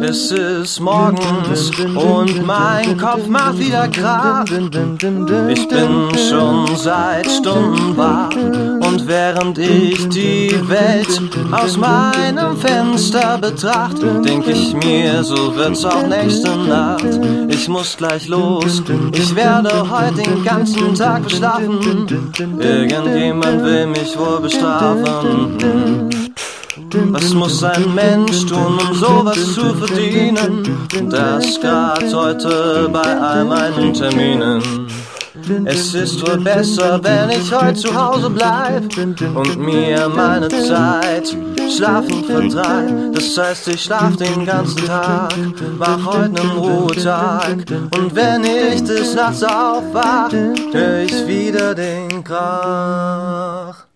Es ist morgens und mein Kopf macht wieder Krach. Ich bin schon seit Stunden wach und während ich die Welt aus meinem Fenster betrachte, denk ich mir, so wird's auch nächste Nacht. Ich muss gleich los, ich werde heute den ganzen Tag beschlafen. Irgendjemand will mich wohl bestrafen. Was muss ein Mensch tun, um sowas zu verdienen? Das grad heute bei all meinen Terminen. Es ist wohl besser, wenn ich heute zu Hause bleib und mir meine Zeit schlafen vertreib. Das heißt, ich schlaf den ganzen Tag, mach heute nen Ruhetag. Und wenn ich des Nachts aufwach, hör ich wieder den Krach.